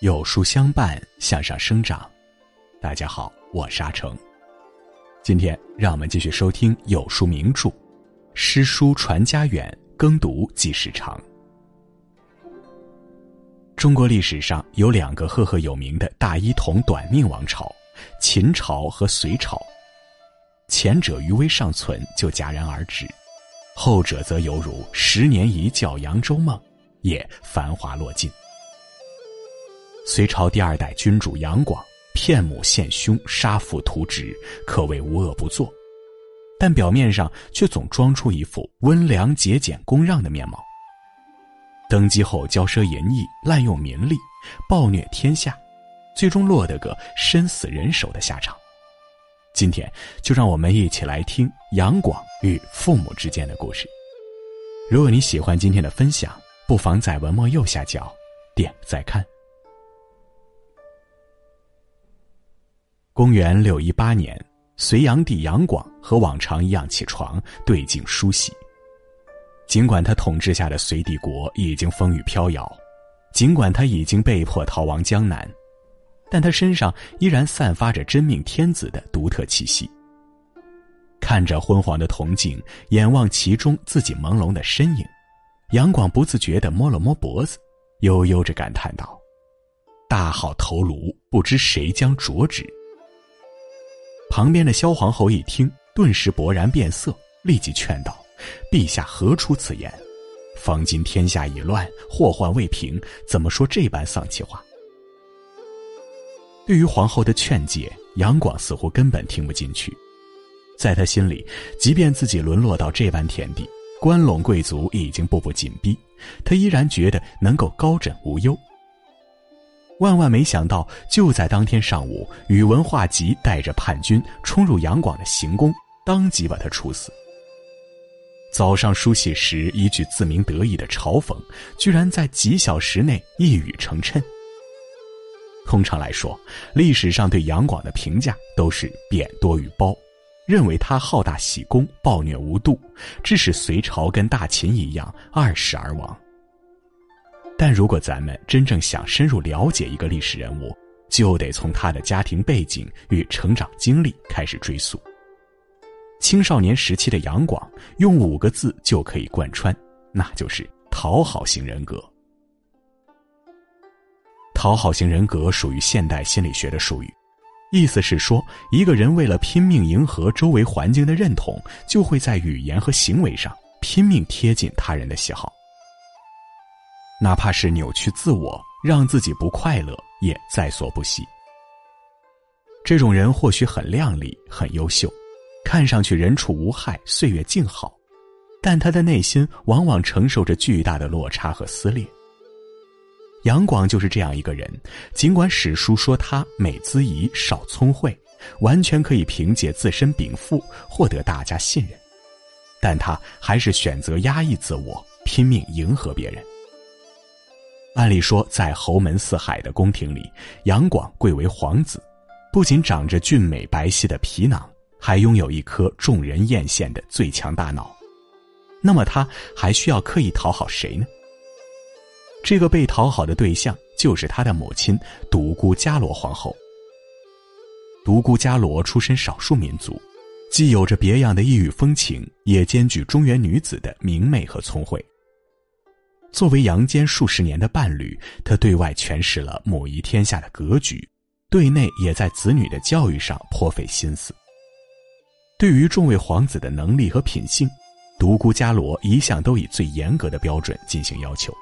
有书相伴，向上生长。大家好，我是阿成。今天让我们继续收听有书名著《诗书传家远，耕读即时长》。中国历史上有两个赫赫有名的大一统短命王朝：秦朝和隋朝。前者余威尚存，就戛然而止；后者则犹如十年一觉扬州梦，也繁华落尽。隋朝第二代君主杨广骗母献兄，杀父屠侄，可谓无恶不作，但表面上却总装出一副温良节俭、恭让的面貌。登基后骄奢淫逸，滥用民力，暴虐天下，最终落得个身死人手的下场。今天就让我们一起来听杨广与父母之间的故事。如果你喜欢今天的分享，不妨在文末右下角点再看。公元六一八年，隋炀帝杨广和往常一样起床对镜梳洗。尽管他统治下的隋帝国已经风雨飘摇，尽管他已经被迫逃亡江南，但他身上依然散发着真命天子的独特气息。看着昏黄的铜镜，眼望其中自己朦胧的身影，杨广不自觉地摸了摸脖子，悠悠着感叹道：“大好头颅，不知谁将着之。”旁边的萧皇后一听，顿时勃然变色，立即劝道：“陛下何出此言？方今天下已乱，祸患未平，怎么说这般丧气话？”对于皇后的劝解，杨广似乎根本听不进去。在他心里，即便自己沦落到这般田地，关陇贵族已经步步紧逼，他依然觉得能够高枕无忧。万万没想到，就在当天上午，宇文化及带着叛军冲入杨广的行宫，当即把他处死。早上梳洗时一句自鸣得意的嘲讽，居然在几小时内一语成谶。通常来说，历史上对杨广的评价都是贬多于褒，认为他好大喜功、暴虐无度，致使隋朝跟大秦一样二世而亡。但如果咱们真正想深入了解一个历史人物，就得从他的家庭背景与成长经历开始追溯。青少年时期的杨广，用五个字就可以贯穿，那就是讨好型人格。讨好型人格属于现代心理学的术语，意思是说，一个人为了拼命迎合周围环境的认同，就会在语言和行为上拼命贴近他人的喜好。哪怕是扭曲自我，让自己不快乐，也在所不惜。这种人或许很靓丽、很优秀，看上去人畜无害、岁月静好，但他的内心往往承受着巨大的落差和撕裂。杨广就是这样一个人，尽管史书说他美姿仪、少聪慧，完全可以凭借自身禀赋获得大家信任，但他还是选择压抑自我，拼命迎合别人。按理说，在侯门四海的宫廷里，杨广贵为皇子，不仅长着俊美白皙的皮囊，还拥有一颗众人艳羡的最强大脑。那么，他还需要刻意讨好谁呢？这个被讨好的对象就是他的母亲独孤伽罗皇后。独孤伽罗出身少数民族，既有着别样的异域风情，也兼具中原女子的明媚和聪慧。作为杨坚数十年的伴侣，他对外诠释了母仪天下的格局，对内也在子女的教育上颇费心思。对于众位皇子的能力和品性，独孤伽罗一向都以最严格的标准进行要求。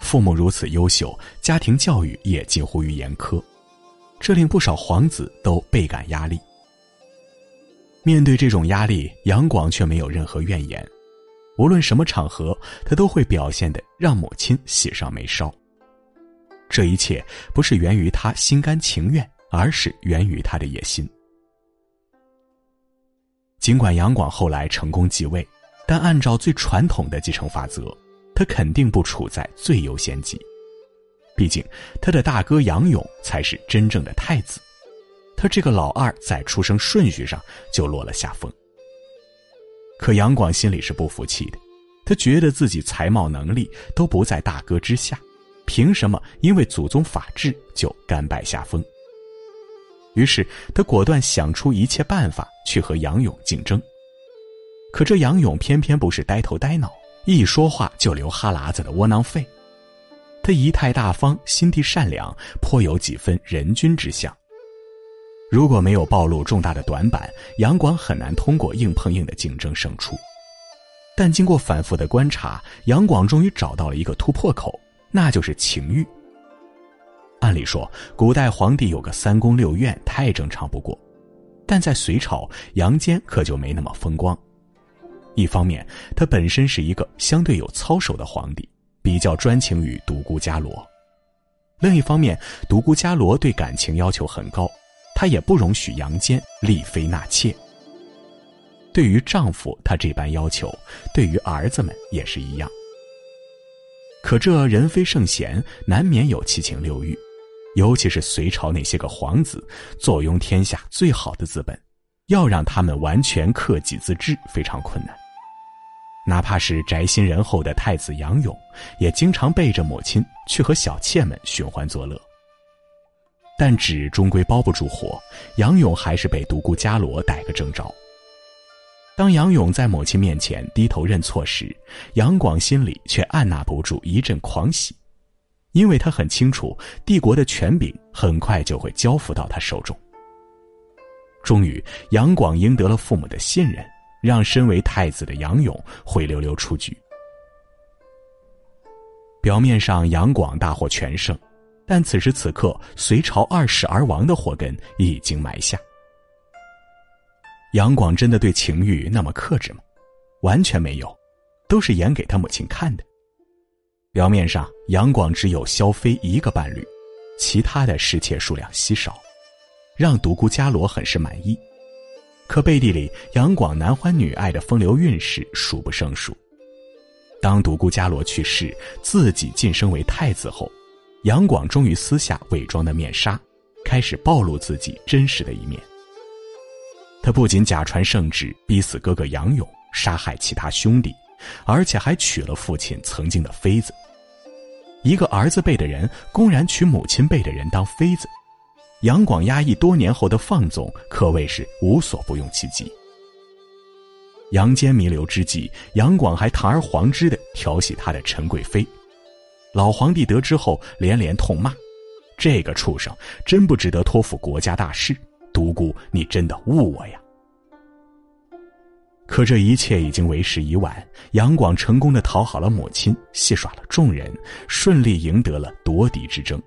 父母如此优秀，家庭教育也近乎于严苛，这令不少皇子都倍感压力。面对这种压力，杨广却没有任何怨言。无论什么场合，他都会表现的让母亲喜上眉梢。这一切不是源于他心甘情愿，而是源于他的野心。尽管杨广后来成功继位，但按照最传统的继承法则，他肯定不处在最优先级。毕竟，他的大哥杨勇才是真正的太子，他这个老二在出生顺序上就落了下风。可杨广心里是不服气的，他觉得自己才貌能力都不在大哥之下，凭什么因为祖宗法制就甘拜下风？于是他果断想出一切办法去和杨勇竞争。可这杨勇偏偏不是呆头呆脑，一说话就流哈喇子的窝囊废。他仪态大方，心地善良，颇有几分人君之相。如果没有暴露重大的短板，杨广很难通过硬碰硬的竞争胜出。但经过反复的观察，杨广终于找到了一个突破口，那就是情欲。按理说，古代皇帝有个三宫六院太正常不过，但在隋朝，杨坚可就没那么风光。一方面，他本身是一个相对有操守的皇帝，比较专情于独孤伽罗；另一方面，独孤伽罗对感情要求很高，她也不容许杨坚立妃纳妾。对于丈夫，他这般要求，对于儿子们也是一样。可这人非圣贤，难免有七情六欲，尤其是隋朝那些个皇子，坐拥天下最好的资本，要让他们完全克己自治，非常困难。哪怕是宅心仁厚的太子杨勇，也经常背着母亲去和小妾们寻欢作乐。但纸终归包不住火，杨勇还是被独孤伽罗逮个正着。当杨勇在母亲面前低头认错时，杨广心里却按捺不住一阵狂喜，因为他很清楚帝国的权柄很快就会交付到他手中。终于，杨广赢得了父母的信任。让身为太子的杨勇灰溜溜出局。表面上杨广大获全胜，但此时此刻隋朝二世而亡的祸根已经埋下。杨广真的对情欲那么克制吗？完全没有，都是演给他母亲看的。表面上杨广只有萧妃一个伴侣，其他的侍妾数量稀少，让独孤伽罗很是满意。可背地里，杨广男欢女爱的风流韵事数不胜数。当独孤伽罗去世，自己晋升为太子后，杨广终于撕下伪装的面纱，开始暴露自己真实的一面。他不仅假传圣旨，逼死哥哥杨勇，杀害其他兄弟，而且还娶了父亲曾经的妃子。一个儿子辈的人，公然娶母亲辈的人当妃子。杨广压抑多年后的放纵，可谓是无所不用其极。杨坚弥留之际，杨广还堂而皇之的调戏他的陈贵妃。老皇帝得知后连连痛骂：“这个畜生真不值得托付国家大事，独孤你真的误我呀！”可这一切已经为时已晚。杨广成功的讨好了母亲，戏耍了众人，顺利赢得了夺嫡之争。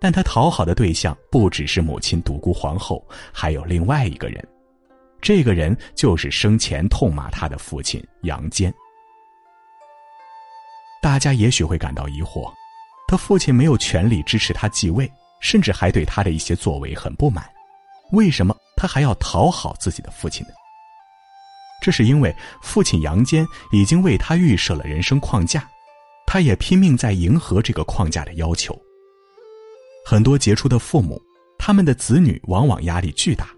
但他讨好的对象不只是母亲独孤皇后，还有另外一个人，这个人就是生前痛骂他的父亲杨坚。大家也许会感到疑惑，他父亲没有权利支持他继位，甚至还对他的一些作为很不满，为什么他还要讨好自己的父亲呢？这是因为父亲杨坚已经为他预设了人生框架，他也拼命在迎合这个框架的要求。很多杰出的父母，他们的子女往往压力巨大，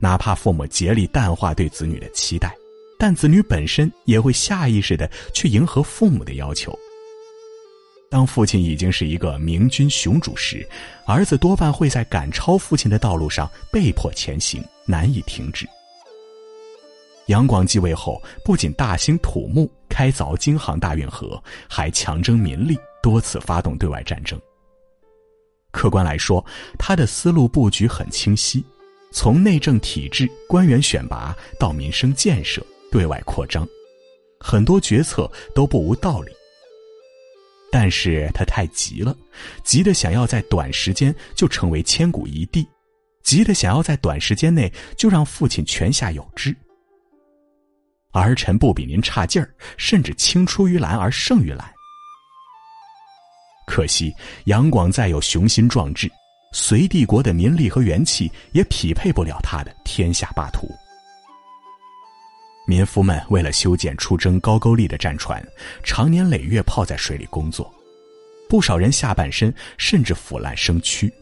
哪怕父母竭力淡化对子女的期待，但子女本身也会下意识的去迎合父母的要求。当父亲已经是一个明君雄主时，儿子多半会在赶超父亲的道路上被迫前行，难以停止。杨广继位后，不仅大兴土木，开凿京杭大运河，还强征民力，多次发动对外战争。客观来说，他的思路布局很清晰，从内政体制、官员选拔到民生建设、对外扩张，很多决策都不无道理。但是他太急了，急得想要在短时间就成为千古一帝，急得想要在短时间内就让父亲泉下有知。儿臣不比您差劲儿，甚至青出于蓝而胜于蓝。可惜杨广再有雄心壮志，隋帝国的民力和元气也匹配不了他的天下霸图。民夫们为了修建出征高句丽的战船，常年累月泡在水里工作，不少人下半身甚至腐烂生蛆。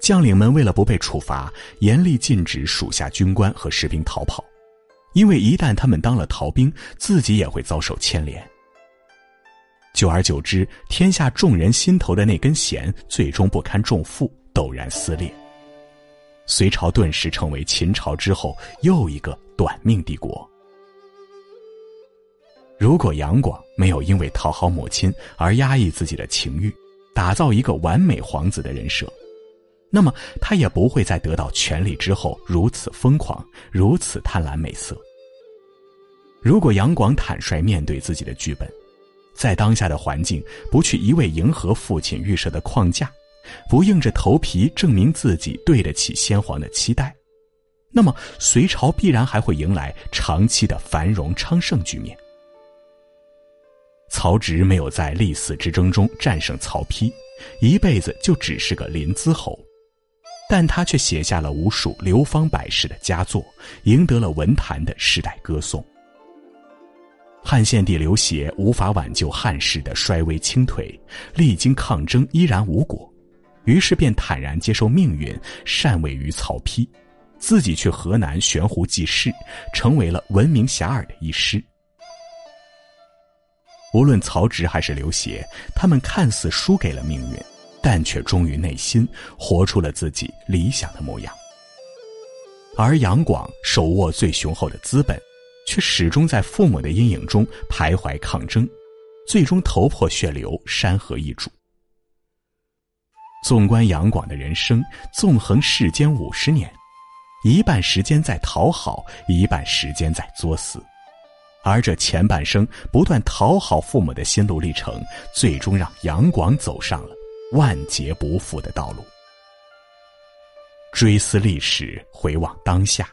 将领们为了不被处罚，严厉禁止属下军官和士兵逃跑，因为一旦他们当了逃兵，自己也会遭受牵连。久而久之，天下众人心头的那根弦最终不堪重负，陡然撕裂。隋朝顿时成为秦朝之后又一个短命帝国。如果杨广没有因为讨好母亲而压抑自己的情欲，打造一个完美皇子的人设，那么他也不会在得到权力之后如此疯狂，如此贪婪美色。如果杨广坦率面对自己的剧本，在当下的环境不去一味迎合父亲预设的框架，不硬着头皮证明自己对得起先皇的期待，那么隋朝必然还会迎来长期的繁荣昌盛局面。曹植没有在历死之争中战胜曹丕，一辈子就只是个临淄侯，但他却写下了无数流芳百世的佳作，赢得了文坛的世代歌颂。汉献帝刘协无法挽救汉室的衰微倾颓，历经抗争依然无果，于是便坦然接受命运，禅位于曹丕，自己去河南悬壶济世，成为了闻名遐迩的医师。无论曹植还是刘协，他们看似输给了命运，但却忠于内心，活出了自己理想的模样。而杨广手握最雄厚的资本，却始终在父母的阴影中徘徊抗争，最终头破血流，山河易主。纵观杨广的人生，纵横世间五十年，一半时间在讨好，一半时间在作死。而这前半生不断讨好父母的心路历程，最终让杨广走上了万劫不复的道路。追思历史，回望当下，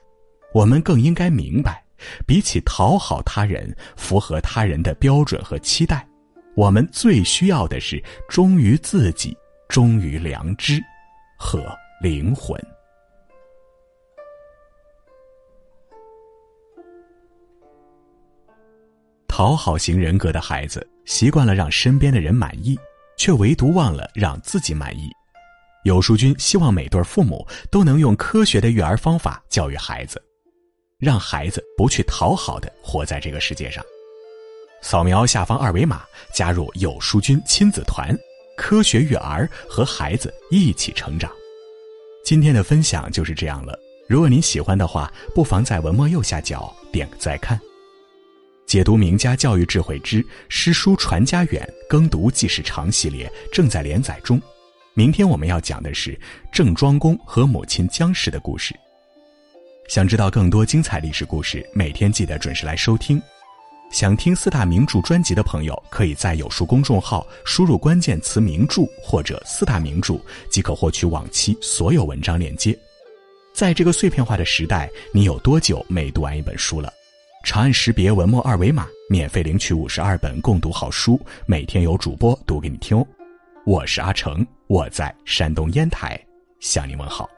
我们更应该明白，比起讨好他人、符合他人的标准和期待，我们最需要的是忠于自己、忠于良知和灵魂。讨好型人格的孩子习惯了让身边的人满意，却唯独忘了让自己满意。有书君希望每对父母都能用科学的育儿方法教育孩子，让孩子不去讨好的活在这个世界上。扫描下方二维码，加入有书君亲子团，科学育儿，和孩子一起成长。今天的分享就是这样了。如果您喜欢的话，不妨在文末右下角点个再看。解读名家教育智慧之诗书传家远，耕读记事长系列正在连载中。明天我们要讲的是郑庄公和母亲姜氏的故事。想知道更多精彩历史故事，每天记得准时来收听。想听四大名著专辑的朋友，可以在有书公众号输入关键词“名著”或者“四大名著”，即可获取往期所有文章链接。在这个碎片化的时代，你有多久没读完一本书了？长按识别文末二维码，免费领取五十二本共读好书，每天有主播读给你听哦。我是阿成，我在山东烟台向您问好。